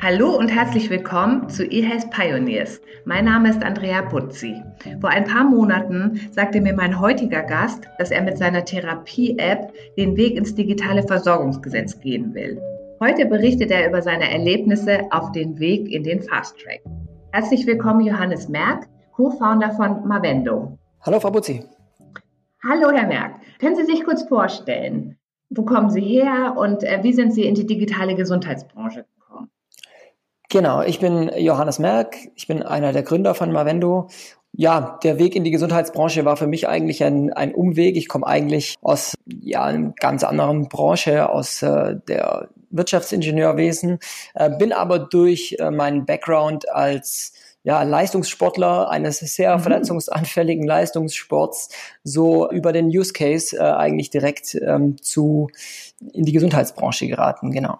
Hallo und herzlich willkommen zu eHealth Pioneers. Mein Name ist Andrea Putzi. Vor ein paar Monaten sagte mir mein heutiger Gast, dass er mit seiner Therapie-App den Weg ins digitale Versorgungsgesetz gehen will. Heute berichtet er über seine Erlebnisse auf den Weg in den Fast Track. Herzlich willkommen, Johannes Merck, Co-Founder von Mavendo. Hallo, Frau Putzi. Hallo, Herr Merck. Können Sie sich kurz vorstellen? Wo kommen Sie her und äh, wie sind Sie in die digitale Gesundheitsbranche Genau, ich bin Johannes Merck, ich bin einer der Gründer von Mavendo. Ja, der Weg in die Gesundheitsbranche war für mich eigentlich ein, ein Umweg. Ich komme eigentlich aus ja, einer ganz anderen Branche, aus äh, der Wirtschaftsingenieurwesen, äh, bin aber durch äh, meinen Background als ja, Leistungssportler eines sehr mhm. verletzungsanfälligen Leistungssports so über den Use Case äh, eigentlich direkt ähm, zu in die Gesundheitsbranche geraten, genau.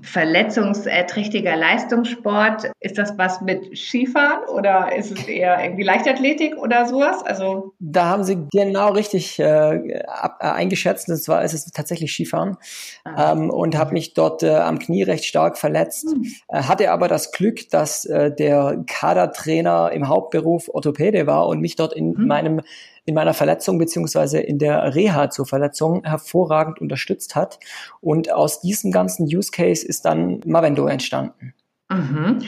Verletzungsträchtiger Leistungssport, ist das was mit Skifahren oder ist es eher irgendwie Leichtathletik oder sowas? Also da haben Sie genau richtig äh, ab, äh, eingeschätzt. Und zwar ist es tatsächlich Skifahren ah. ähm, und habe mich dort äh, am Knie recht stark verletzt. Hm. Äh, hatte aber das Glück, dass äh, der Kadertrainer im Hauptberuf Orthopäde war und mich dort in hm. meinem in meiner Verletzung beziehungsweise in der Reha zur Verletzung hervorragend unterstützt hat. Und aus diesem ganzen Use Case ist dann Mavendo entstanden. Mhm.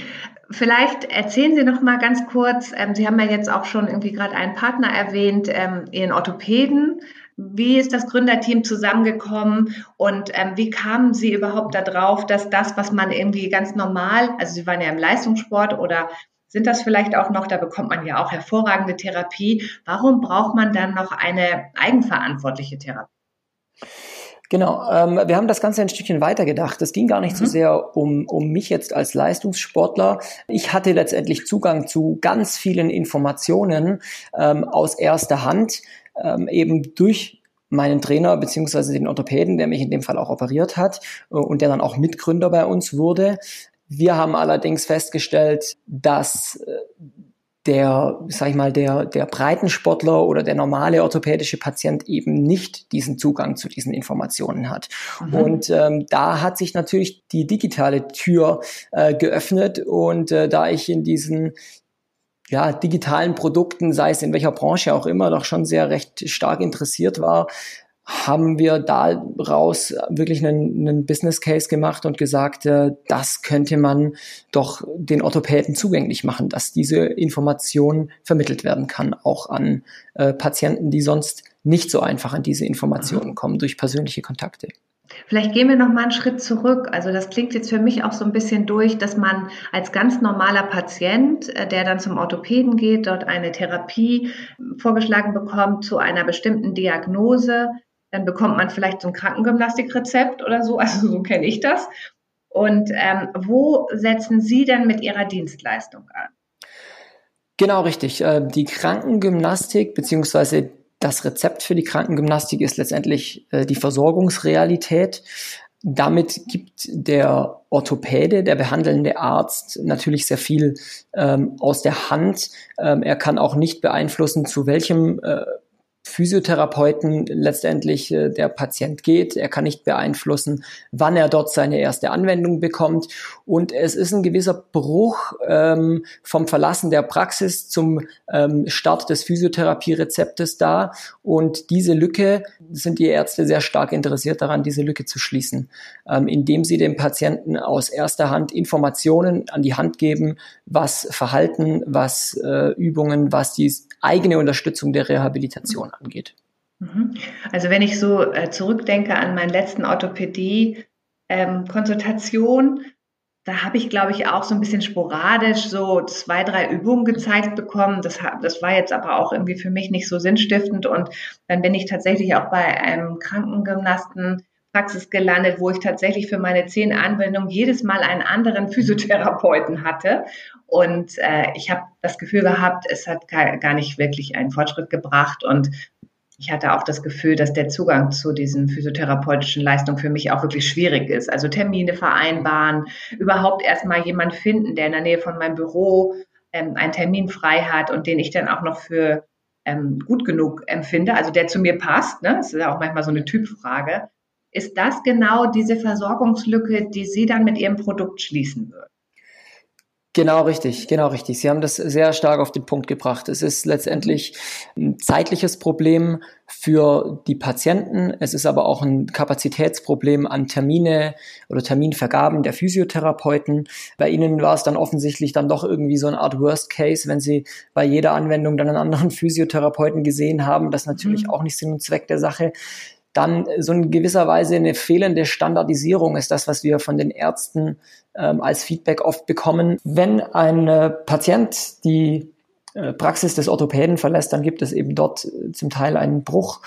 Vielleicht erzählen Sie noch mal ganz kurz. Ähm, Sie haben ja jetzt auch schon irgendwie gerade einen Partner erwähnt, ähm, Ihren Orthopäden. Wie ist das Gründerteam zusammengekommen und ähm, wie kamen Sie überhaupt darauf, dass das, was man irgendwie ganz normal, also Sie waren ja im Leistungssport oder sind das vielleicht auch noch, da bekommt man ja auch hervorragende Therapie. Warum braucht man dann noch eine eigenverantwortliche Therapie? Genau, ähm, wir haben das Ganze ein Stückchen weiter gedacht. Es ging gar nicht mhm. so sehr um, um mich jetzt als Leistungssportler. Ich hatte letztendlich Zugang zu ganz vielen Informationen ähm, aus erster Hand, ähm, eben durch meinen Trainer beziehungsweise den Orthopäden, der mich in dem Fall auch operiert hat äh, und der dann auch Mitgründer bei uns wurde. Wir haben allerdings festgestellt, dass äh, der, sag ich mal, der, der Breitensportler oder der normale orthopädische Patient eben nicht diesen Zugang zu diesen Informationen hat. Mhm. Und ähm, da hat sich natürlich die digitale Tür äh, geöffnet und äh, da ich in diesen ja, digitalen Produkten, sei es in welcher Branche auch immer, doch schon sehr recht stark interessiert war, haben wir daraus wirklich einen, einen Business Case gemacht und gesagt, äh, das könnte man doch den Orthopäden zugänglich machen, dass diese Information vermittelt werden kann, auch an äh, Patienten, die sonst nicht so einfach an diese Informationen kommen durch persönliche Kontakte. Vielleicht gehen wir noch mal einen Schritt zurück. Also das klingt jetzt für mich auch so ein bisschen durch, dass man als ganz normaler Patient, äh, der dann zum Orthopäden geht, dort eine Therapie vorgeschlagen bekommt zu einer bestimmten Diagnose, dann bekommt man vielleicht so ein Krankengymnastikrezept oder so. Also so kenne ich das. Und ähm, wo setzen Sie denn mit Ihrer Dienstleistung an? Genau richtig. Äh, die Krankengymnastik beziehungsweise das Rezept für die Krankengymnastik ist letztendlich äh, die Versorgungsrealität. Damit gibt der Orthopäde, der behandelnde Arzt, natürlich sehr viel ähm, aus der Hand. Ähm, er kann auch nicht beeinflussen, zu welchem äh, Physiotherapeuten letztendlich äh, der Patient geht. Er kann nicht beeinflussen, wann er dort seine erste Anwendung bekommt. Und es ist ein gewisser Bruch ähm, vom Verlassen der Praxis zum ähm, Start des Physiotherapierezeptes da. Und diese Lücke sind die Ärzte sehr stark interessiert daran, diese Lücke zu schließen, ähm, indem sie dem Patienten aus erster Hand Informationen an die Hand geben, was Verhalten, was äh, Übungen, was die eigene Unterstützung der Rehabilitation angeht. Mhm. Also wenn ich so äh, zurückdenke an meinen letzten Orthopädie-Konsultation, ähm, da habe ich, glaube ich, auch so ein bisschen sporadisch so zwei, drei Übungen gezeigt bekommen. Das, das war jetzt aber auch irgendwie für mich nicht so sinnstiftend. Und dann bin ich tatsächlich auch bei einem Krankengymnasten Praxis gelandet, wo ich tatsächlich für meine zehn Anwendungen jedes Mal einen anderen Physiotherapeuten hatte. Und äh, ich habe das Gefühl gehabt, es hat gar nicht wirklich einen Fortschritt gebracht. Und ich hatte auch das Gefühl, dass der Zugang zu diesen physiotherapeutischen Leistungen für mich auch wirklich schwierig ist. Also Termine vereinbaren, überhaupt erstmal jemand finden, der in der Nähe von meinem Büro ähm, einen Termin frei hat und den ich dann auch noch für ähm, gut genug empfinde, also der zu mir passt. Ne? Das ist ja auch manchmal so eine Typfrage. Ist das genau diese Versorgungslücke, die Sie dann mit Ihrem Produkt schließen würden? Genau richtig, genau richtig. Sie haben das sehr stark auf den Punkt gebracht. Es ist letztendlich ein zeitliches Problem für die Patienten. Es ist aber auch ein Kapazitätsproblem an Termine oder Terminvergaben der Physiotherapeuten. Bei Ihnen war es dann offensichtlich dann doch irgendwie so eine Art Worst Case, wenn Sie bei jeder Anwendung dann einen anderen Physiotherapeuten gesehen haben. Das ist natürlich mhm. auch nicht Sinn und Zweck der Sache dann so in gewisser Weise eine fehlende Standardisierung ist das, was wir von den Ärzten ähm, als Feedback oft bekommen. Wenn ein äh, Patient die äh, Praxis des Orthopäden verlässt, dann gibt es eben dort äh, zum Teil einen Bruch,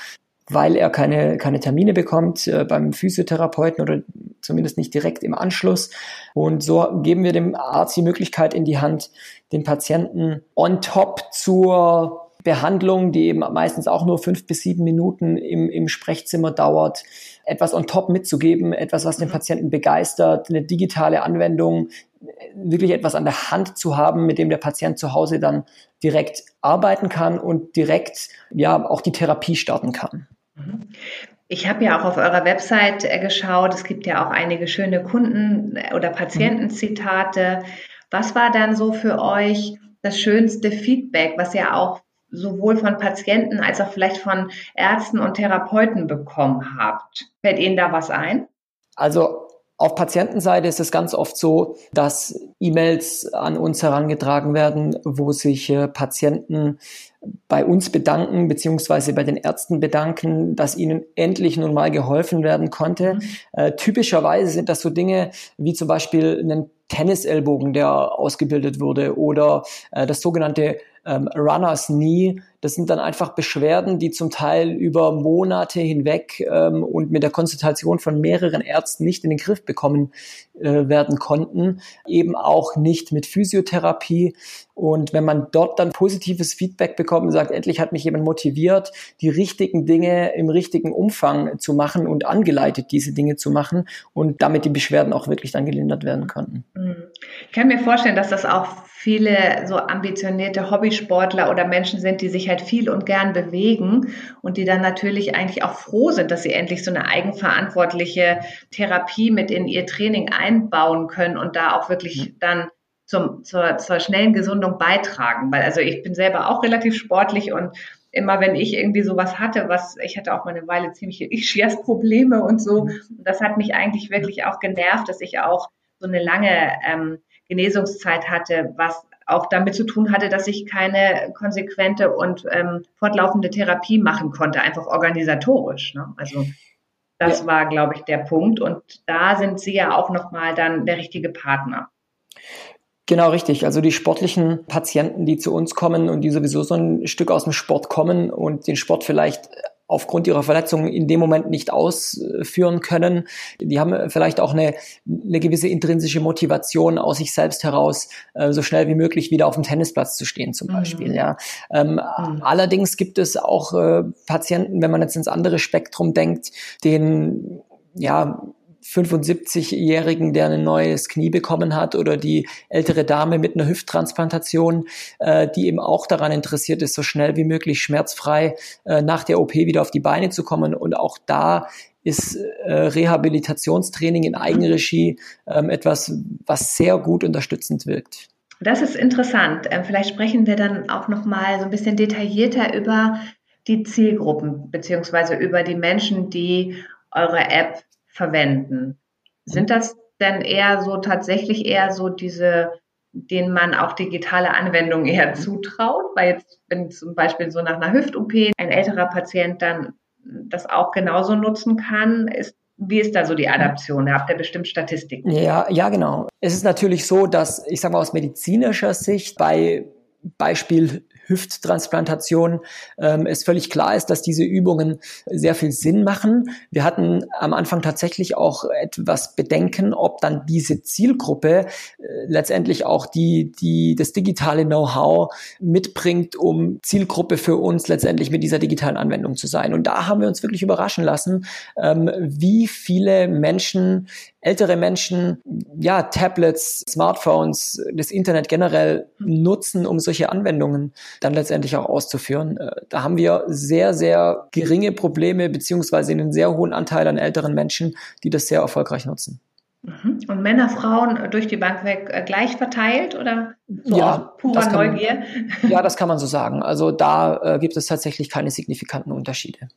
weil er keine, keine Termine bekommt äh, beim Physiotherapeuten oder zumindest nicht direkt im Anschluss. Und so geben wir dem Arzt die Möglichkeit in die Hand, den Patienten on top zur Behandlung, die eben meistens auch nur fünf bis sieben Minuten im, im Sprechzimmer dauert, etwas on top mitzugeben, etwas, was den mhm. Patienten begeistert, eine digitale Anwendung, wirklich etwas an der Hand zu haben, mit dem der Patient zu Hause dann direkt arbeiten kann und direkt ja auch die Therapie starten kann. Mhm. Ich habe ja auch auf eurer Website äh, geschaut, es gibt ja auch einige schöne Kunden- äh, oder Patientenzitate. Was war dann so für euch das schönste Feedback, was ja auch sowohl von Patienten als auch vielleicht von Ärzten und Therapeuten bekommen habt. Fällt Ihnen da was ein? Also auf Patientenseite ist es ganz oft so, dass E-Mails an uns herangetragen werden, wo sich äh, Patienten bei uns bedanken, beziehungsweise bei den Ärzten bedanken, dass ihnen endlich nun mal geholfen werden konnte. Mhm. Äh, typischerweise sind das so Dinge wie zum Beispiel einen Tennisellbogen, der ausgebildet wurde oder äh, das sogenannte ähm, Runners Knee. Das sind dann einfach Beschwerden, die zum Teil über Monate hinweg ähm, und mit der Konsultation von mehreren Ärzten nicht in den Griff bekommen äh, werden konnten. Eben auch nicht mit Physiotherapie. Und wenn man dort dann positives Feedback bekommt und sagt, endlich hat mich jemand motiviert, die richtigen Dinge im richtigen Umfang zu machen und angeleitet, diese Dinge zu machen und damit die Beschwerden auch wirklich dann gelindert werden konnten. Mhm. Ich kann mir vorstellen, dass das auch viele so ambitionierte Hobbysportler oder Menschen sind, die sich halt viel und gern bewegen und die dann natürlich eigentlich auch froh sind, dass sie endlich so eine eigenverantwortliche Therapie mit in ihr Training einbauen können und da auch wirklich dann zum, zur, zur schnellen Gesundung beitragen. Weil also ich bin selber auch relativ sportlich und immer wenn ich irgendwie sowas hatte, was ich hatte auch mal eine Weile ziemliche Ischias-Probleme und so, und das hat mich eigentlich wirklich auch genervt, dass ich auch so eine lange ähm, Genesungszeit hatte, was auch damit zu tun hatte, dass ich keine konsequente und ähm, fortlaufende Therapie machen konnte, einfach organisatorisch. Ne? Also das ja. war, glaube ich, der Punkt. Und da sind Sie ja auch nochmal dann der richtige Partner. Genau, richtig. Also die sportlichen Patienten, die zu uns kommen und die sowieso so ein Stück aus dem Sport kommen und den Sport vielleicht aufgrund ihrer Verletzungen in dem Moment nicht ausführen können. Die haben vielleicht auch eine, eine gewisse intrinsische Motivation aus sich selbst heraus, äh, so schnell wie möglich wieder auf dem Tennisplatz zu stehen zum Beispiel. Mhm. Ja. Ähm, mhm. Allerdings gibt es auch äh, Patienten, wenn man jetzt ins andere Spektrum denkt, den ja 75-Jährigen, der ein neues Knie bekommen hat oder die ältere Dame mit einer Hüfttransplantation, äh, die eben auch daran interessiert ist, so schnell wie möglich schmerzfrei äh, nach der OP wieder auf die Beine zu kommen. Und auch da ist äh, Rehabilitationstraining in Eigenregie ähm, etwas, was sehr gut unterstützend wirkt. Das ist interessant. Ähm, vielleicht sprechen wir dann auch noch mal so ein bisschen detaillierter über die Zielgruppen beziehungsweise über die Menschen, die eure App verwenden. Sind das denn eher so tatsächlich eher so diese, denen man auch digitale Anwendungen eher zutraut? Weil jetzt, wenn zum Beispiel so nach einer Hüft-OP ein älterer Patient dann das auch genauso nutzen kann, ist wie ist da so die Adaption? Habt ihr bestimmt Statistiken? Ja, ja, genau. Es ist natürlich so, dass ich sage mal aus medizinischer Sicht bei Beispiel Hüfttransplantation ähm, es völlig klar ist, dass diese Übungen sehr viel Sinn machen. Wir hatten am Anfang tatsächlich auch etwas Bedenken, ob dann diese Zielgruppe äh, letztendlich auch die, die das digitale Know-how mitbringt, um Zielgruppe für uns letztendlich mit dieser digitalen Anwendung zu sein. Und da haben wir uns wirklich überraschen lassen, ähm, wie viele Menschen ältere Menschen ja Tablets, Smartphones, das Internet generell nutzen, um solche Anwendungen dann letztendlich auch auszuführen. Äh, da haben wir sehr, sehr geringe Probleme beziehungsweise einen sehr hohen Anteil an älteren Menschen, die das sehr erfolgreich nutzen. Mhm. Und Männer, Frauen durch die Bank weg äh, gleich verteilt oder so ja, purer Neugier? Man, ja, das kann man so sagen. Also da äh, gibt es tatsächlich keine signifikanten Unterschiede.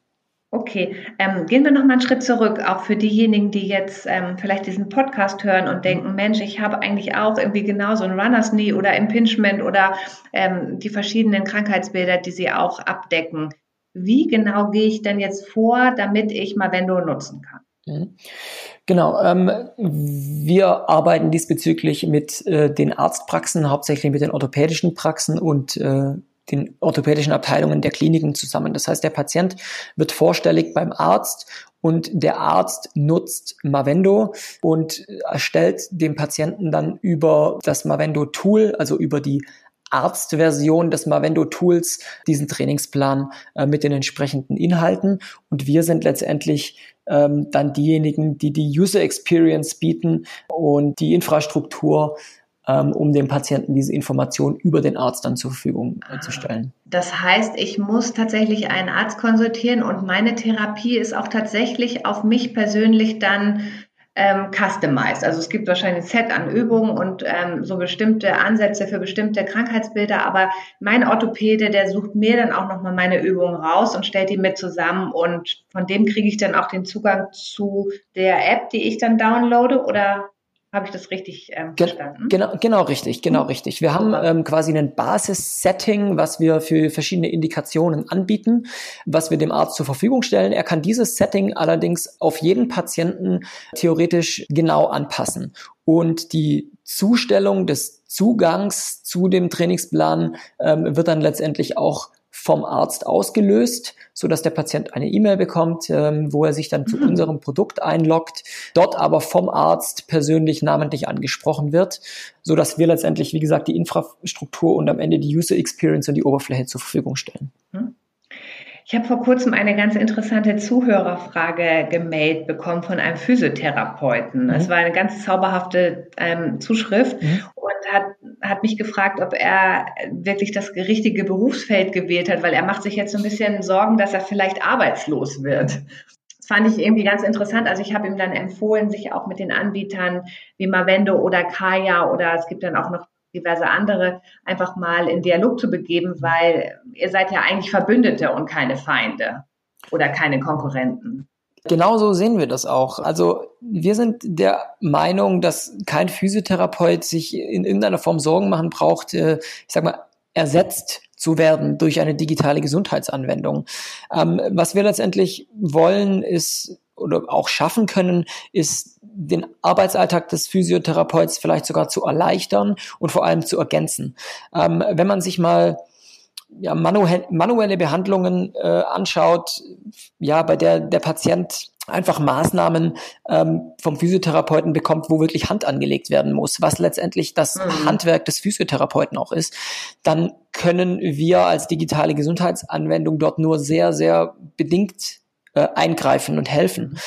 Okay, ähm, gehen wir noch mal einen Schritt zurück, auch für diejenigen, die jetzt ähm, vielleicht diesen Podcast hören und denken, Mensch, ich habe eigentlich auch irgendwie genauso ein Runners Knee oder Impingement oder ähm, die verschiedenen Krankheitsbilder, die sie auch abdecken. Wie genau gehe ich denn jetzt vor, damit ich Mavendo nutzen kann? Mhm. Genau, ähm, wir arbeiten diesbezüglich mit äh, den Arztpraxen, hauptsächlich mit den orthopädischen Praxen und äh, den orthopädischen Abteilungen der Kliniken zusammen. Das heißt, der Patient wird vorstellig beim Arzt und der Arzt nutzt Mavendo und erstellt dem Patienten dann über das Mavendo Tool, also über die Arztversion des Mavendo Tools diesen Trainingsplan äh, mit den entsprechenden Inhalten. Und wir sind letztendlich ähm, dann diejenigen, die die User Experience bieten und die Infrastruktur ähm, um dem Patienten diese Information über den Arzt dann zur Verfügung äh, zu stellen. Das heißt, ich muss tatsächlich einen Arzt konsultieren und meine Therapie ist auch tatsächlich auf mich persönlich dann ähm, customized. Also es gibt wahrscheinlich ein Set an Übungen und ähm, so bestimmte Ansätze für bestimmte Krankheitsbilder, aber mein Orthopäde, der sucht mir dann auch nochmal meine Übungen raus und stellt die mit zusammen und von dem kriege ich dann auch den Zugang zu der App, die ich dann downloade oder habe ich das richtig ähm, verstanden? Genau, genau richtig, genau richtig. Wir haben ähm, quasi ein Basis-Setting, was wir für verschiedene Indikationen anbieten, was wir dem Arzt zur Verfügung stellen. Er kann dieses Setting allerdings auf jeden Patienten theoretisch genau anpassen. Und die Zustellung des Zugangs zu dem Trainingsplan ähm, wird dann letztendlich auch vom Arzt ausgelöst, so dass der Patient eine E-Mail bekommt, ähm, wo er sich dann zu mhm. unserem Produkt einloggt, dort aber vom Arzt persönlich namentlich angesprochen wird, so dass wir letztendlich, wie gesagt, die Infrastruktur und am Ende die User Experience und die Oberfläche zur Verfügung stellen. Mhm. Ich habe vor kurzem eine ganz interessante Zuhörerfrage gemailt bekommen von einem Physiotherapeuten. Mhm. Es war eine ganz zauberhafte ähm, Zuschrift mhm. und hat, hat mich gefragt, ob er wirklich das richtige Berufsfeld gewählt hat, weil er macht sich jetzt so ein bisschen Sorgen, dass er vielleicht arbeitslos wird. Das fand ich irgendwie ganz interessant. Also ich habe ihm dann empfohlen, sich auch mit den Anbietern wie Mavendo oder Kaya oder es gibt dann auch noch diverse andere einfach mal in Dialog zu begeben, weil ihr seid ja eigentlich Verbündete und keine Feinde oder keine Konkurrenten. Genauso sehen wir das auch. Also wir sind der Meinung, dass kein Physiotherapeut sich in irgendeiner Form Sorgen machen braucht, äh, ich sag mal, ersetzt zu werden durch eine digitale Gesundheitsanwendung. Ähm, was wir letztendlich wollen, ist oder auch schaffen können, ist den Arbeitsalltag des Physiotherapeuten vielleicht sogar zu erleichtern und vor allem zu ergänzen. Ähm, wenn man sich mal ja, manu manuelle Behandlungen äh, anschaut, ja, bei der der Patient einfach Maßnahmen ähm, vom Physiotherapeuten bekommt, wo wirklich Hand angelegt werden muss, was letztendlich das mhm. Handwerk des Physiotherapeuten auch ist, dann können wir als digitale Gesundheitsanwendung dort nur sehr, sehr bedingt äh, eingreifen und helfen.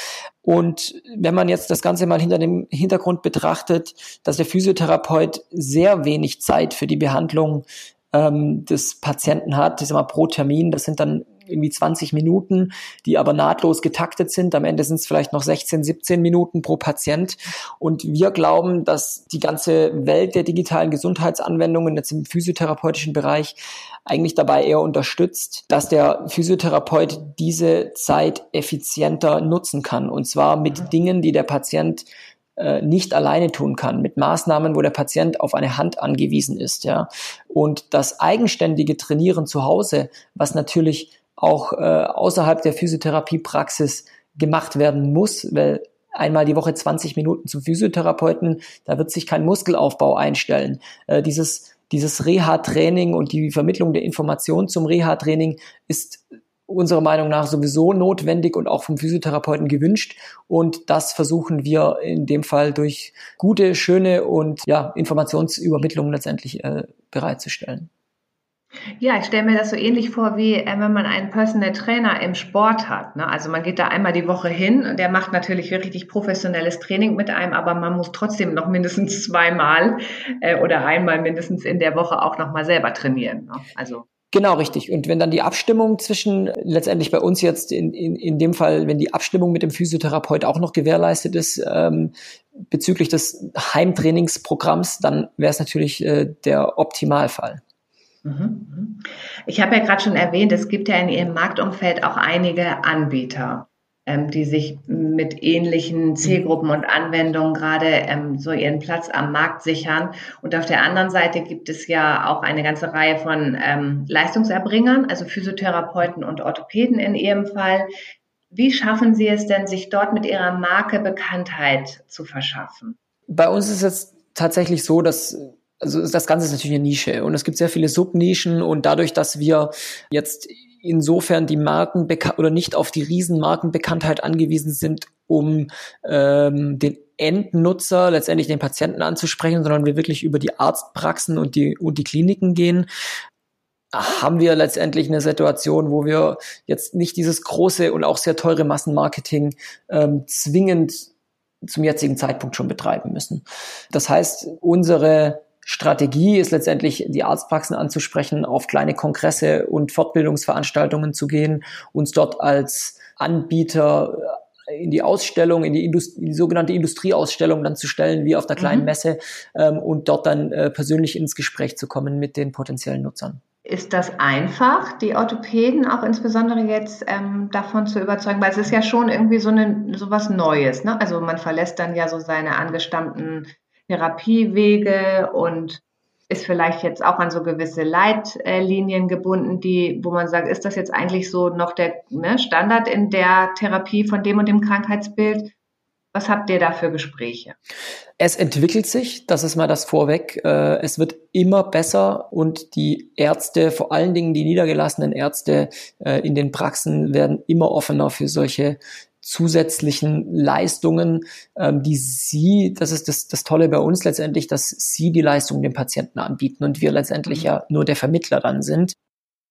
Und wenn man jetzt das Ganze mal hinter dem Hintergrund betrachtet, dass der Physiotherapeut sehr wenig Zeit für die Behandlung ähm, des Patienten hat, ich sag mal pro Termin, das sind dann irgendwie 20 Minuten, die aber nahtlos getaktet sind. Am Ende sind es vielleicht noch 16, 17 Minuten pro Patient. Und wir glauben, dass die ganze Welt der digitalen Gesundheitsanwendungen jetzt im physiotherapeutischen Bereich eigentlich dabei eher unterstützt, dass der Physiotherapeut diese Zeit effizienter nutzen kann. Und zwar mit mhm. Dingen, die der Patient äh, nicht alleine tun kann, mit Maßnahmen, wo der Patient auf eine Hand angewiesen ist, ja. Und das eigenständige Trainieren zu Hause, was natürlich auch äh, außerhalb der Physiotherapiepraxis gemacht werden muss, weil einmal die Woche 20 Minuten zum Physiotherapeuten, da wird sich kein Muskelaufbau einstellen. Äh, dieses dieses Reha-Training und die Vermittlung der Information zum Reha-Training ist unserer Meinung nach sowieso notwendig und auch vom Physiotherapeuten gewünscht. Und das versuchen wir in dem Fall durch gute, schöne und ja, Informationsübermittlung letztendlich äh, bereitzustellen. Ja, ich stelle mir das so ähnlich vor, wie äh, wenn man einen Personal Trainer im Sport hat. Ne? Also man geht da einmal die Woche hin und der macht natürlich richtig professionelles Training mit einem, aber man muss trotzdem noch mindestens zweimal äh, oder einmal mindestens in der Woche auch nochmal selber trainieren. Ne? Also Genau, richtig. Und wenn dann die Abstimmung zwischen, letztendlich bei uns jetzt in, in, in dem Fall, wenn die Abstimmung mit dem Physiotherapeut auch noch gewährleistet ist, ähm, bezüglich des Heimtrainingsprogramms, dann wäre es natürlich äh, der Optimalfall. Mhm. Ich habe ja gerade schon erwähnt, es gibt ja in Ihrem Marktumfeld auch einige Anbieter ähm, die sich mit ähnlichen mhm. Zielgruppen und Anwendungen gerade ähm, so ihren Platz am Markt sichern. Und auf der anderen Seite gibt es ja auch eine ganze Reihe von ähm, Leistungserbringern, also Physiotherapeuten und Orthopäden in ihrem Fall. Wie schaffen Sie es denn, sich dort mit Ihrer Marke Bekanntheit zu verschaffen? Bei uns ist es tatsächlich so, dass also das Ganze ist natürlich eine Nische und es gibt sehr viele Subnischen und dadurch, dass wir jetzt insofern die Marken oder nicht auf die Riesenmarkenbekanntheit angewiesen sind, um ähm, den Endnutzer, letztendlich den Patienten anzusprechen, sondern wir wirklich über die Arztpraxen und die, und die Kliniken gehen, haben wir letztendlich eine Situation, wo wir jetzt nicht dieses große und auch sehr teure Massenmarketing ähm, zwingend zum jetzigen Zeitpunkt schon betreiben müssen. Das heißt, unsere Strategie ist letztendlich, die Arztpraxen anzusprechen, auf kleine Kongresse und Fortbildungsveranstaltungen zu gehen, uns dort als Anbieter in die Ausstellung, in die, Indust in die sogenannte Industrieausstellung dann zu stellen, wie auf der kleinen mhm. Messe, ähm, und dort dann äh, persönlich ins Gespräch zu kommen mit den potenziellen Nutzern. Ist das einfach, die Orthopäden auch insbesondere jetzt ähm, davon zu überzeugen? Weil es ist ja schon irgendwie so, eine, so was Neues. Ne? Also man verlässt dann ja so seine angestammten Therapiewege und ist vielleicht jetzt auch an so gewisse Leitlinien gebunden, die, wo man sagt, ist das jetzt eigentlich so noch der ne, Standard in der Therapie von dem und dem Krankheitsbild? Was habt ihr da für Gespräche? Es entwickelt sich, das ist mal das vorweg. Äh, es wird immer besser und die Ärzte, vor allen Dingen die niedergelassenen Ärzte äh, in den Praxen, werden immer offener für solche zusätzlichen Leistungen, ähm, die Sie, das ist das, das Tolle bei uns letztendlich, dass Sie die Leistung dem Patienten anbieten und wir letztendlich mhm. ja nur der Vermittler dann sind.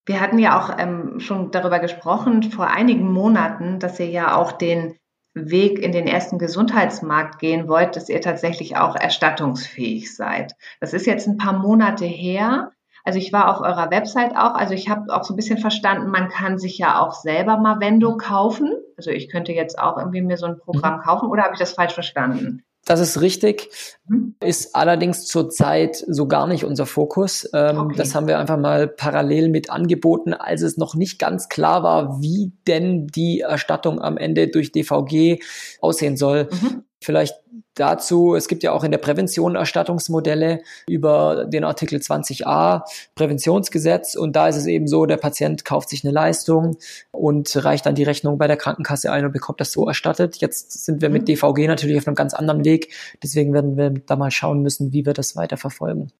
Wir hatten ja auch ähm, schon darüber gesprochen vor einigen Monaten, dass ihr ja auch den Weg in den ersten Gesundheitsmarkt gehen wollt, dass ihr tatsächlich auch erstattungsfähig seid. Das ist jetzt ein paar Monate her. Also ich war auf eurer Website auch, also ich habe auch so ein bisschen verstanden, man kann sich ja auch selber Mavendo kaufen. Also ich könnte jetzt auch irgendwie mir so ein Programm mhm. kaufen oder habe ich das falsch verstanden? Das ist richtig, mhm. ist allerdings zurzeit so gar nicht unser Fokus. Ähm, okay. Das haben wir einfach mal parallel mit angeboten, als es noch nicht ganz klar war, wie denn die Erstattung am Ende durch DVG aussehen soll. Mhm. Vielleicht dazu, es gibt ja auch in der Prävention Erstattungsmodelle über den Artikel 20a Präventionsgesetz und da ist es eben so, der Patient kauft sich eine Leistung und reicht dann die Rechnung bei der Krankenkasse ein und bekommt das so erstattet. Jetzt sind wir mit mhm. DVG natürlich auf einem ganz anderen Weg, deswegen werden wir da mal schauen müssen, wie wir das weiter verfolgen.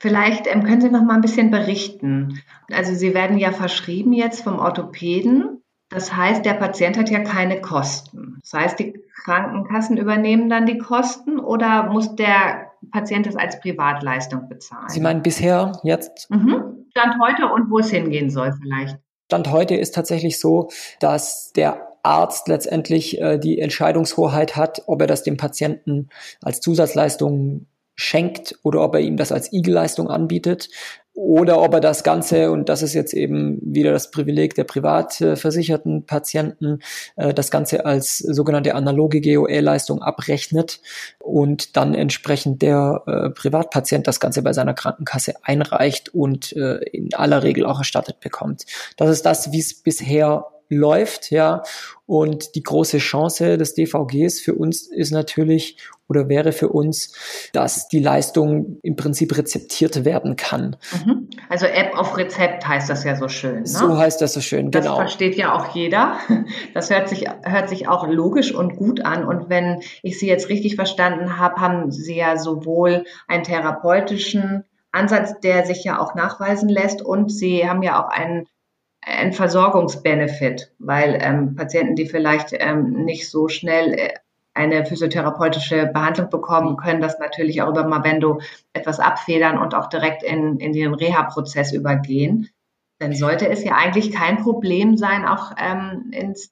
Vielleicht ähm, können Sie noch mal ein bisschen berichten. Also Sie werden ja verschrieben jetzt vom Orthopäden. Das heißt, der Patient hat ja keine Kosten. Das heißt, die Krankenkassen übernehmen dann die Kosten oder muss der Patient es als Privatleistung bezahlen? Sie meinen bisher jetzt? Mhm. Stand heute und wo es hingehen soll vielleicht? Stand heute ist tatsächlich so, dass der Arzt letztendlich äh, die Entscheidungshoheit hat, ob er das dem Patienten als Zusatzleistung schenkt oder ob er ihm das als Igelleistung anbietet oder ob er das Ganze, und das ist jetzt eben wieder das Privileg der privat versicherten Patienten, äh, das Ganze als sogenannte analoge GOE-Leistung abrechnet und dann entsprechend der äh, Privatpatient das Ganze bei seiner Krankenkasse einreicht und äh, in aller Regel auch erstattet bekommt. Das ist das, wie es bisher läuft, ja. Und die große Chance des DVGs für uns ist natürlich oder wäre für uns, dass die Leistung im Prinzip rezeptiert werden kann. Mhm. Also App auf Rezept heißt das ja so schön. Ne? So heißt das so schön, das genau. Das versteht ja auch jeder. Das hört sich, hört sich auch logisch und gut an. Und wenn ich Sie jetzt richtig verstanden habe, haben Sie ja sowohl einen therapeutischen Ansatz, der sich ja auch nachweisen lässt, und Sie haben ja auch einen ein Versorgungsbenefit, weil ähm, Patienten, die vielleicht ähm, nicht so schnell äh, eine physiotherapeutische Behandlung bekommen, können das natürlich auch über Mavendo etwas abfedern und auch direkt in, in den Reha-Prozess übergehen. Dann sollte es ja eigentlich kein Problem sein, auch ähm, ins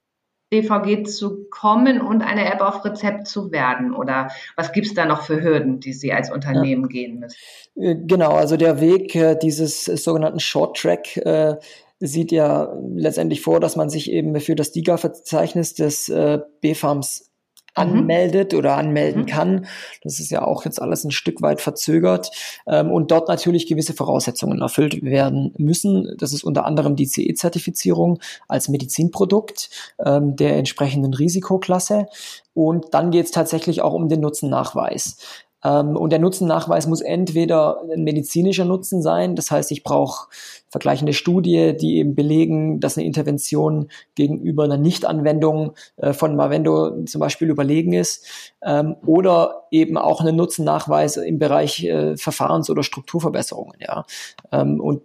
DVG zu kommen und eine App auf Rezept zu werden? Oder was gibt es da noch für Hürden, die Sie als Unternehmen ja. gehen müssen? Äh, genau, also der Weg äh, dieses sogenannten Short Track äh, sieht ja letztendlich vor, dass man sich eben für das DIGA-Verzeichnis des äh, BFARMs Mhm. anmeldet mhm. oder anmelden mhm. kann. Das ist ja auch jetzt alles ein Stück weit verzögert ähm, und dort natürlich gewisse Voraussetzungen erfüllt werden müssen. Das ist unter anderem die CE-Zertifizierung als Medizinprodukt ähm, der entsprechenden Risikoklasse. Und dann geht es tatsächlich auch um den Nutzennachweis. Ähm, und der Nutzennachweis muss entweder ein medizinischer Nutzen sein, das heißt, ich brauche vergleichende Studie, die eben belegen, dass eine Intervention gegenüber einer Nichtanwendung äh, von Mavendo zum Beispiel überlegen ist, ähm, oder eben auch einen Nutzennachweis im Bereich äh, Verfahrens- oder Strukturverbesserungen. Ja. Ähm, und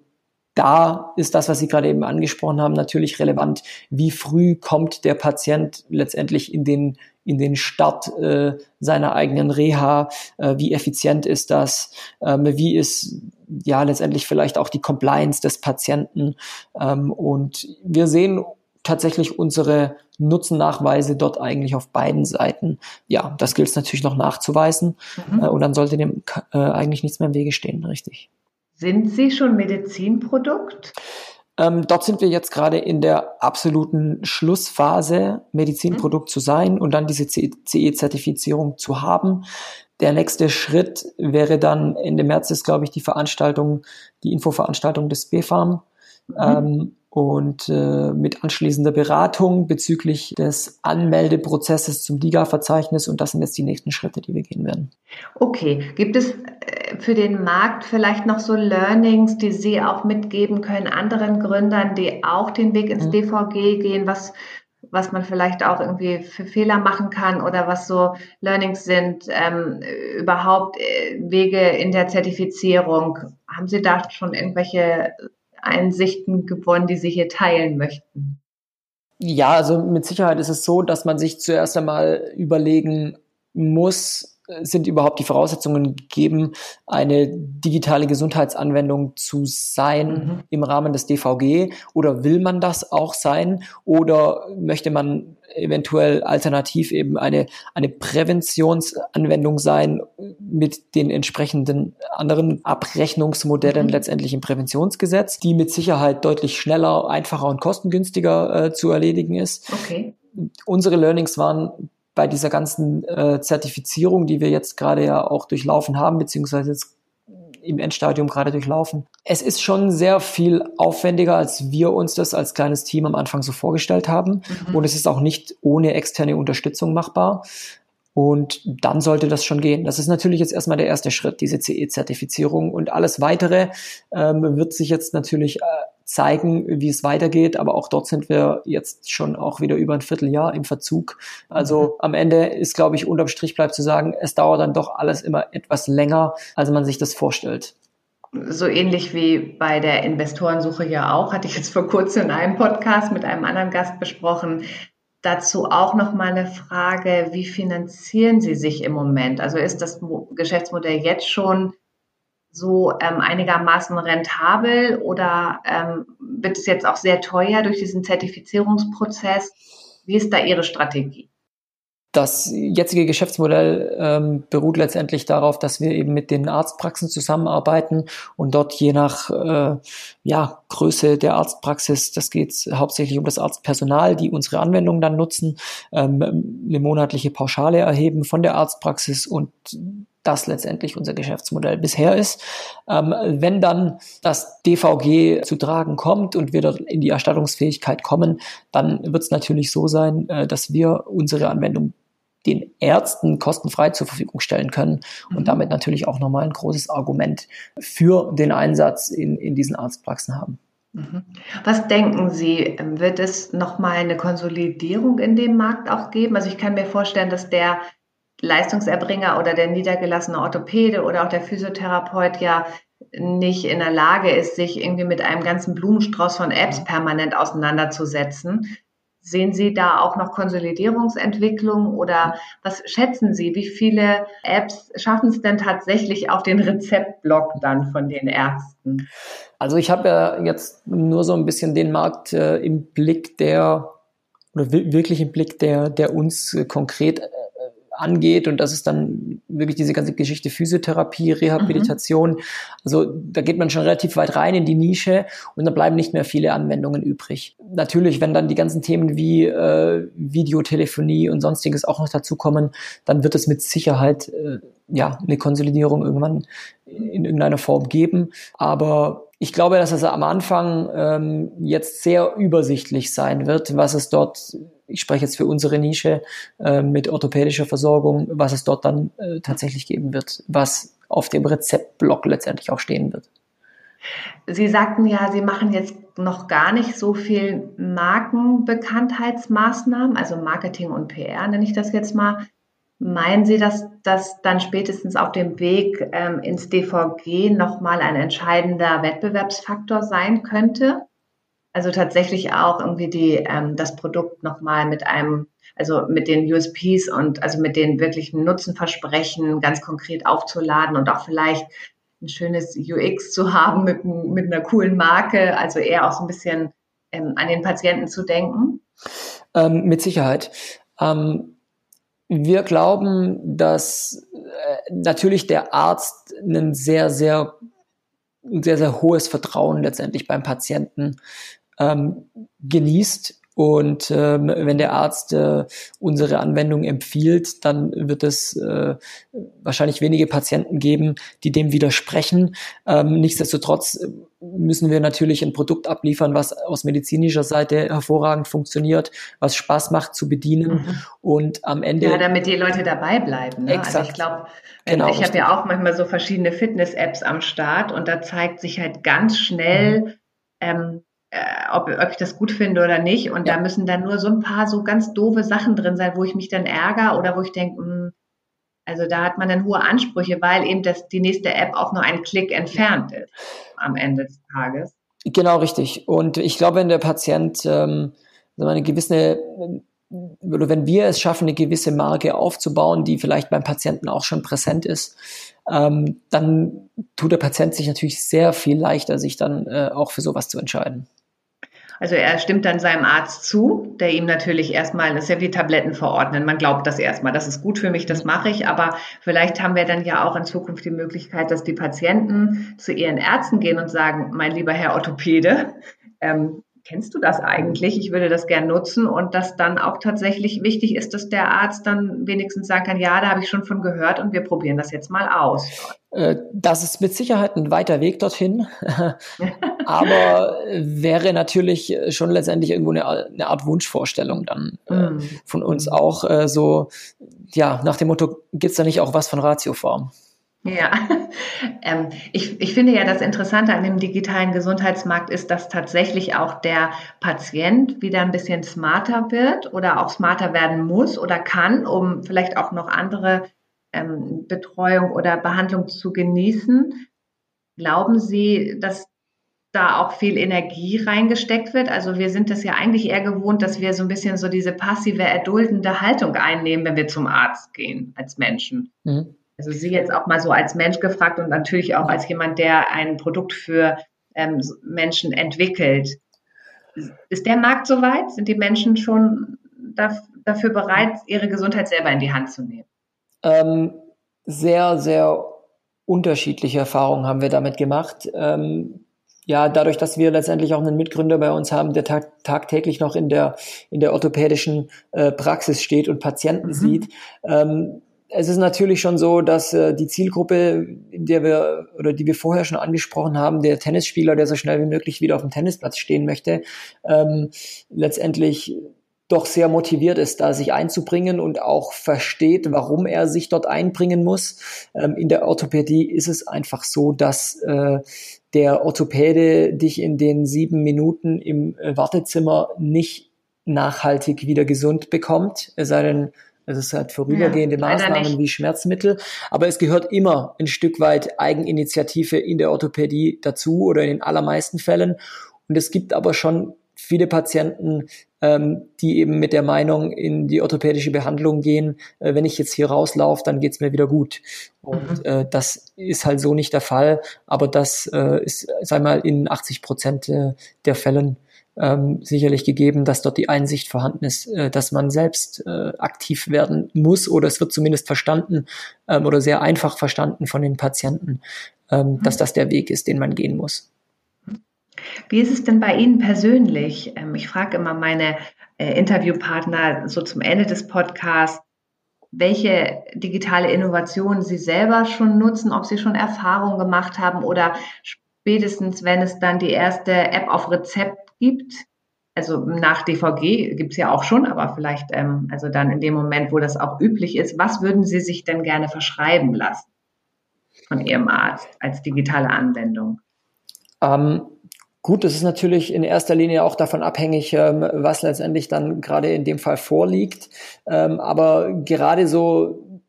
da ist das, was Sie gerade eben angesprochen haben, natürlich relevant. Wie früh kommt der Patient letztendlich in den in den Start äh, seiner eigenen Reha, äh, wie effizient ist das, ähm, wie ist ja letztendlich vielleicht auch die Compliance des Patienten. Ähm, und wir sehen tatsächlich unsere Nutzennachweise dort eigentlich auf beiden Seiten. Ja, das gilt es natürlich noch nachzuweisen mhm. äh, und dann sollte dem äh, eigentlich nichts mehr im Wege stehen, richtig. Sind Sie schon Medizinprodukt? Ähm, dort sind wir jetzt gerade in der absoluten Schlussphase, Medizinprodukt mhm. zu sein und dann diese CE-Zertifizierung zu haben. Der nächste Schritt wäre dann Ende März ist, glaube ich, die Veranstaltung, die Infoveranstaltung des BFARM. Mhm. Ähm, und äh, mit anschließender Beratung bezüglich des Anmeldeprozesses zum DIGA-Verzeichnis. Und das sind jetzt die nächsten Schritte, die wir gehen werden. Okay. Gibt es äh, für den Markt vielleicht noch so Learnings, die Sie auch mitgeben können, anderen Gründern, die auch den Weg ins mhm. DVG gehen, was, was man vielleicht auch irgendwie für Fehler machen kann oder was so Learnings sind, ähm, überhaupt äh, Wege in der Zertifizierung? Haben Sie da schon irgendwelche Einsichten gewonnen, die Sie hier teilen möchten? Ja, also mit Sicherheit ist es so, dass man sich zuerst einmal überlegen muss, sind überhaupt die Voraussetzungen gegeben, eine digitale Gesundheitsanwendung zu sein mhm. im Rahmen des DVG? Oder will man das auch sein? Oder möchte man eventuell alternativ eben eine, eine Präventionsanwendung sein mit den entsprechenden anderen Abrechnungsmodellen mhm. letztendlich im Präventionsgesetz, die mit Sicherheit deutlich schneller, einfacher und kostengünstiger äh, zu erledigen ist. Okay. Unsere Learnings waren bei dieser ganzen äh, Zertifizierung, die wir jetzt gerade ja auch durchlaufen haben, beziehungsweise jetzt im Endstadium gerade durchlaufen. Es ist schon sehr viel aufwendiger, als wir uns das als kleines Team am Anfang so vorgestellt haben. Mhm. Und es ist auch nicht ohne externe Unterstützung machbar. Und dann sollte das schon gehen. Das ist natürlich jetzt erstmal der erste Schritt, diese CE-Zertifizierung. Und alles weitere ähm, wird sich jetzt natürlich äh, zeigen, wie es weitergeht. Aber auch dort sind wir jetzt schon auch wieder über ein Vierteljahr im Verzug. Also mhm. am Ende ist, glaube ich, unterm Strich bleibt zu sagen, es dauert dann doch alles immer etwas länger, als man sich das vorstellt so ähnlich wie bei der Investorensuche ja auch, hatte ich jetzt vor kurzem in einem Podcast mit einem anderen Gast besprochen. Dazu auch noch mal eine Frage, wie finanzieren Sie sich im Moment? Also ist das Geschäftsmodell jetzt schon so ähm, einigermaßen rentabel oder ähm, wird es jetzt auch sehr teuer durch diesen Zertifizierungsprozess? Wie ist da Ihre Strategie? Das jetzige Geschäftsmodell ähm, beruht letztendlich darauf, dass wir eben mit den Arztpraxen zusammenarbeiten und dort je nach äh, ja, Größe der Arztpraxis, das geht hauptsächlich um das Arztpersonal, die unsere Anwendung dann nutzen, ähm, eine monatliche Pauschale erheben von der Arztpraxis und das letztendlich unser Geschäftsmodell bisher ist. Ähm, wenn dann das DVG zu tragen kommt und wir dort in die Erstattungsfähigkeit kommen, dann wird es natürlich so sein, äh, dass wir unsere Anwendung den Ärzten kostenfrei zur Verfügung stellen können und mhm. damit natürlich auch nochmal ein großes Argument für den Einsatz in, in diesen Arztpraxen haben. Mhm. Was denken Sie, wird es nochmal eine Konsolidierung in dem Markt auch geben? Also ich kann mir vorstellen, dass der Leistungserbringer oder der niedergelassene Orthopäde oder auch der Physiotherapeut ja nicht in der Lage ist, sich irgendwie mit einem ganzen Blumenstrauß von Apps permanent auseinanderzusetzen. Sehen Sie da auch noch Konsolidierungsentwicklung oder was schätzen Sie, wie viele Apps schaffen es denn tatsächlich auf den Rezeptblock dann von den Ärzten? Also ich habe ja jetzt nur so ein bisschen den Markt äh, im Blick, der oder wirklich ein Blick, der, der uns konkret angeht und das ist dann wirklich diese ganze Geschichte Physiotherapie, Rehabilitation. Mhm. Also da geht man schon relativ weit rein in die Nische und da bleiben nicht mehr viele Anwendungen übrig. Natürlich, wenn dann die ganzen Themen wie äh, Videotelefonie und sonstiges auch noch dazukommen, dann wird es mit Sicherheit äh, ja eine Konsolidierung irgendwann in irgendeiner Form geben. Aber ich glaube, dass es am Anfang ähm, jetzt sehr übersichtlich sein wird, was es dort ich spreche jetzt für unsere Nische äh, mit orthopädischer Versorgung, was es dort dann äh, tatsächlich geben wird, was auf dem Rezeptblock letztendlich auch stehen wird. Sie sagten ja, Sie machen jetzt noch gar nicht so viel Markenbekanntheitsmaßnahmen, also Marketing und PR nenne ich das jetzt mal. Meinen Sie, dass das dann spätestens auf dem Weg ähm, ins DVG nochmal ein entscheidender Wettbewerbsfaktor sein könnte? Also tatsächlich auch irgendwie die, ähm, das Produkt nochmal mit einem, also mit den USPs und also mit den wirklichen Nutzenversprechen ganz konkret aufzuladen und auch vielleicht ein schönes UX zu haben mit, mit einer coolen Marke, also eher auch so ein bisschen ähm, an den Patienten zu denken? Ähm, mit Sicherheit. Ähm, wir glauben, dass äh, natürlich der Arzt einen sehr, sehr, sehr, sehr hohes Vertrauen letztendlich beim Patienten ähm, genießt. Und ähm, wenn der Arzt äh, unsere Anwendung empfiehlt, dann wird es äh, wahrscheinlich wenige Patienten geben, die dem widersprechen. Ähm, nichtsdestotrotz müssen wir natürlich ein Produkt abliefern, was aus medizinischer Seite hervorragend funktioniert, was Spaß macht zu bedienen mhm. und am Ende. Ja, damit die Leute dabei bleiben. Ne? Exakt. Also ich glaube, genau, ich habe ja auch manchmal so verschiedene Fitness-Apps am Start und da zeigt sich halt ganz schnell, mhm. ähm, äh, ob, ob ich das gut finde oder nicht. Und ja. da müssen dann nur so ein paar so ganz doofe Sachen drin sein, wo ich mich dann ärgere oder wo ich denke, hm, also da hat man dann hohe Ansprüche, weil eben das, die nächste App auch nur einen Klick entfernt ist am Ende des Tages. Genau, richtig. Und ich glaube, wenn der Patient ähm, eine gewisse oder wenn wir es schaffen, eine gewisse Marke aufzubauen, die vielleicht beim Patienten auch schon präsent ist, ähm, dann tut der Patient sich natürlich sehr viel leichter, sich dann äh, auch für sowas zu entscheiden. Also er stimmt dann seinem Arzt zu, der ihm natürlich erstmal, das ist ja wie Tabletten verordnen, man glaubt das erstmal, das ist gut für mich, das mache ich, aber vielleicht haben wir dann ja auch in Zukunft die Möglichkeit, dass die Patienten zu ihren Ärzten gehen und sagen, mein lieber Herr Orthopäde, ähm, kennst du das eigentlich? Ich würde das gern nutzen und dass dann auch tatsächlich wichtig ist, dass der Arzt dann wenigstens sagen kann, ja, da habe ich schon von gehört und wir probieren das jetzt mal aus. Äh, das ist mit Sicherheit ein weiter Weg dorthin, aber wäre natürlich schon letztendlich irgendwo eine, eine Art Wunschvorstellung dann mm. von uns auch äh, so, ja, nach dem Motto, gibt es da nicht auch was von Ratioform? Ja, ähm, ich, ich finde ja, das Interessante an dem digitalen Gesundheitsmarkt ist, dass tatsächlich auch der Patient wieder ein bisschen smarter wird oder auch smarter werden muss oder kann, um vielleicht auch noch andere ähm, Betreuung oder Behandlung zu genießen. Glauben Sie, dass da auch viel Energie reingesteckt wird. Also wir sind das ja eigentlich eher gewohnt, dass wir so ein bisschen so diese passive, erduldende Haltung einnehmen, wenn wir zum Arzt gehen als Menschen. Mhm. Also Sie jetzt auch mal so als Mensch gefragt und natürlich auch als jemand, der ein Produkt für ähm, Menschen entwickelt. Ist der Markt soweit? Sind die Menschen schon dafür bereit, ihre Gesundheit selber in die Hand zu nehmen? Ähm, sehr, sehr unterschiedliche Erfahrungen haben wir damit gemacht. Ähm, ja, dadurch, dass wir letztendlich auch einen Mitgründer bei uns haben, der tag tagtäglich noch in der, in der orthopädischen äh, Praxis steht und Patienten mhm. sieht, ähm, es ist natürlich schon so, dass äh, die Zielgruppe, in der wir oder die wir vorher schon angesprochen haben, der Tennisspieler, der so schnell wie möglich wieder auf dem Tennisplatz stehen möchte, ähm, letztendlich doch sehr motiviert ist, da sich einzubringen und auch versteht, warum er sich dort einbringen muss. Ähm, in der Orthopädie ist es einfach so, dass äh, der Orthopäde dich in den sieben Minuten im äh, Wartezimmer nicht nachhaltig wieder gesund bekommt, es sei denn, es ist halt vorübergehende ja, Maßnahmen wie Schmerzmittel. Aber es gehört immer ein Stück weit Eigeninitiative in der Orthopädie dazu oder in den allermeisten Fällen. Und es gibt aber schon viele Patienten, ähm, die eben mit der Meinung in die orthopädische Behandlung gehen, äh, wenn ich jetzt hier rauslaufe, dann geht's mir wieder gut. Und mhm. äh, das ist halt so nicht der Fall, aber das äh, ist, sag mal, in 80 Prozent äh, der Fällen ähm, sicherlich gegeben, dass dort die Einsicht vorhanden ist, äh, dass man selbst äh, aktiv werden muss oder es wird zumindest verstanden ähm, oder sehr einfach verstanden von den Patienten, ähm, mhm. dass das der Weg ist, den man gehen muss. Wie ist es denn bei Ihnen persönlich? Ähm, ich frage immer meine äh, Interviewpartner so zum Ende des Podcasts, welche digitale Innovationen Sie selber schon nutzen, ob Sie schon Erfahrungen gemacht haben oder spätestens, wenn es dann die erste App auf Rezept gibt. Also nach DVG gibt es ja auch schon, aber vielleicht ähm, also dann in dem Moment, wo das auch üblich ist, was würden Sie sich denn gerne verschreiben lassen von Ihrem Arzt als digitale Anwendung? Ähm, Gut, das ist natürlich in erster Linie auch davon abhängig, ähm, was letztendlich dann gerade in dem Fall vorliegt. Ähm, aber gerade so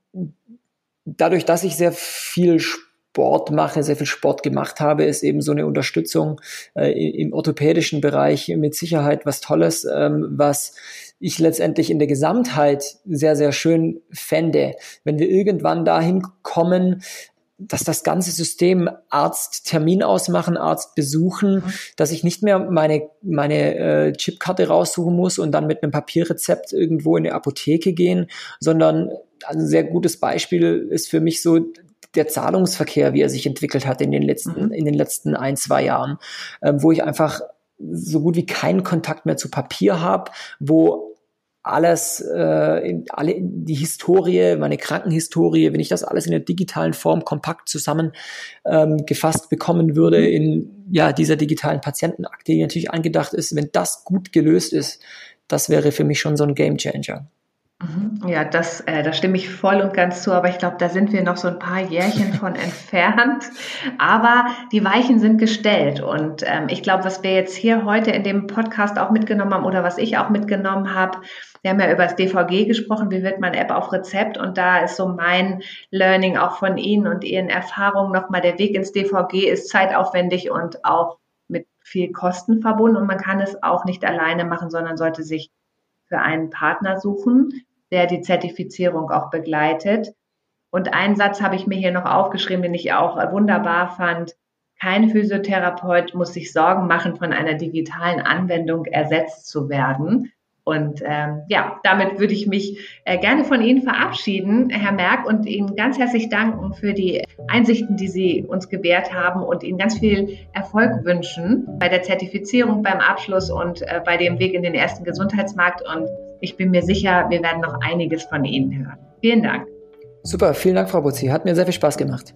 dadurch, dass ich sehr viel Sport mache, sehr viel Sport gemacht habe, ist eben so eine Unterstützung äh, im orthopädischen Bereich mit Sicherheit was Tolles, ähm, was ich letztendlich in der Gesamtheit sehr, sehr schön fände, wenn wir irgendwann dahin kommen, dass das ganze System Arzt Termin ausmachen, Arzt besuchen, mhm. dass ich nicht mehr meine meine äh, Chipkarte raussuchen muss und dann mit einem Papierrezept irgendwo in die Apotheke gehen, sondern ein sehr gutes Beispiel ist für mich so der Zahlungsverkehr, wie er sich entwickelt hat in den letzten mhm. in den letzten ein zwei Jahren, äh, wo ich einfach so gut wie keinen Kontakt mehr zu Papier habe, wo alles, äh, in, alle die Historie, meine Krankenhistorie, wenn ich das alles in der digitalen Form kompakt zusammengefasst ähm, bekommen würde in ja dieser digitalen Patientenakte, die natürlich angedacht ist, wenn das gut gelöst ist, das wäre für mich schon so ein Gamechanger. Mhm. Ja, das, äh, da stimme ich voll und ganz zu, aber ich glaube, da sind wir noch so ein paar Jährchen von entfernt. Aber die Weichen sind gestellt und ähm, ich glaube, was wir jetzt hier heute in dem Podcast auch mitgenommen haben oder was ich auch mitgenommen habe, wir haben ja über das DVG gesprochen, wie wird man App auf Rezept und da ist so mein Learning auch von Ihnen und Ihren Erfahrungen nochmal, der Weg ins DVG ist zeitaufwendig und auch mit viel Kosten verbunden und man kann es auch nicht alleine machen, sondern sollte sich für einen Partner suchen, der die Zertifizierung auch begleitet. Und einen Satz habe ich mir hier noch aufgeschrieben, den ich auch wunderbar fand. Kein Physiotherapeut muss sich Sorgen machen, von einer digitalen Anwendung ersetzt zu werden. Und ähm, ja, damit würde ich mich äh, gerne von Ihnen verabschieden, Herr Merck, und Ihnen ganz herzlich danken für die Einsichten, die Sie uns gewährt haben und Ihnen ganz viel Erfolg wünschen bei der Zertifizierung, beim Abschluss und äh, bei dem Weg in den ersten Gesundheitsmarkt. Und ich bin mir sicher, wir werden noch einiges von Ihnen hören. Vielen Dank. Super, vielen Dank, Frau Butzi. Hat mir sehr viel Spaß gemacht.